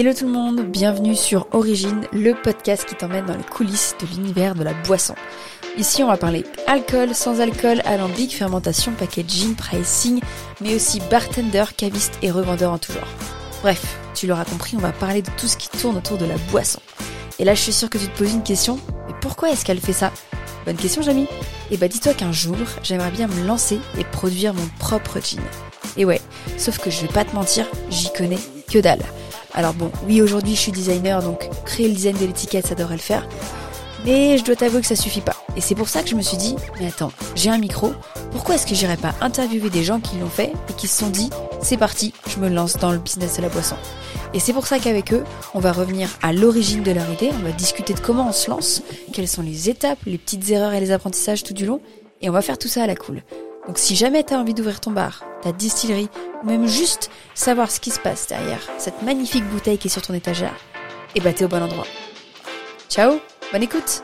Hello tout le monde, bienvenue sur Origine, le podcast qui t'emmène dans les coulisses de l'univers de la boisson. Ici, on va parler alcool, sans alcool, alambic, fermentation, packaging, pricing, mais aussi bartender, caviste et revendeur en tout genre. Bref, tu l'auras compris, on va parler de tout ce qui tourne autour de la boisson. Et là, je suis sûre que tu te poses une question, mais pourquoi est-ce qu'elle fait ça? Bonne question, Jamie. Et bah, dis-toi qu'un jour, j'aimerais bien me lancer et produire mon propre gin. Et ouais, sauf que je vais pas te mentir, j'y connais que dalle. Alors bon, oui, aujourd'hui je suis designer, donc créer le design de l'étiquette, ça devrait le faire. Mais je dois t'avouer que ça suffit pas. Et c'est pour ça que je me suis dit, mais attends, j'ai un micro, pourquoi est-ce que j'irais pas interviewer des gens qui l'ont fait et qui se sont dit, c'est parti, je me lance dans le business de la boisson. Et c'est pour ça qu'avec eux, on va revenir à l'origine de leur idée, on va discuter de comment on se lance, quelles sont les étapes, les petites erreurs et les apprentissages tout du long, et on va faire tout ça à la cool. Donc si jamais tu as envie d'ouvrir ton bar, ta distillerie, ou même juste savoir ce qui se passe derrière cette magnifique bouteille qui est sur ton étagère, eh bah t'es au bon endroit. Ciao, bonne écoute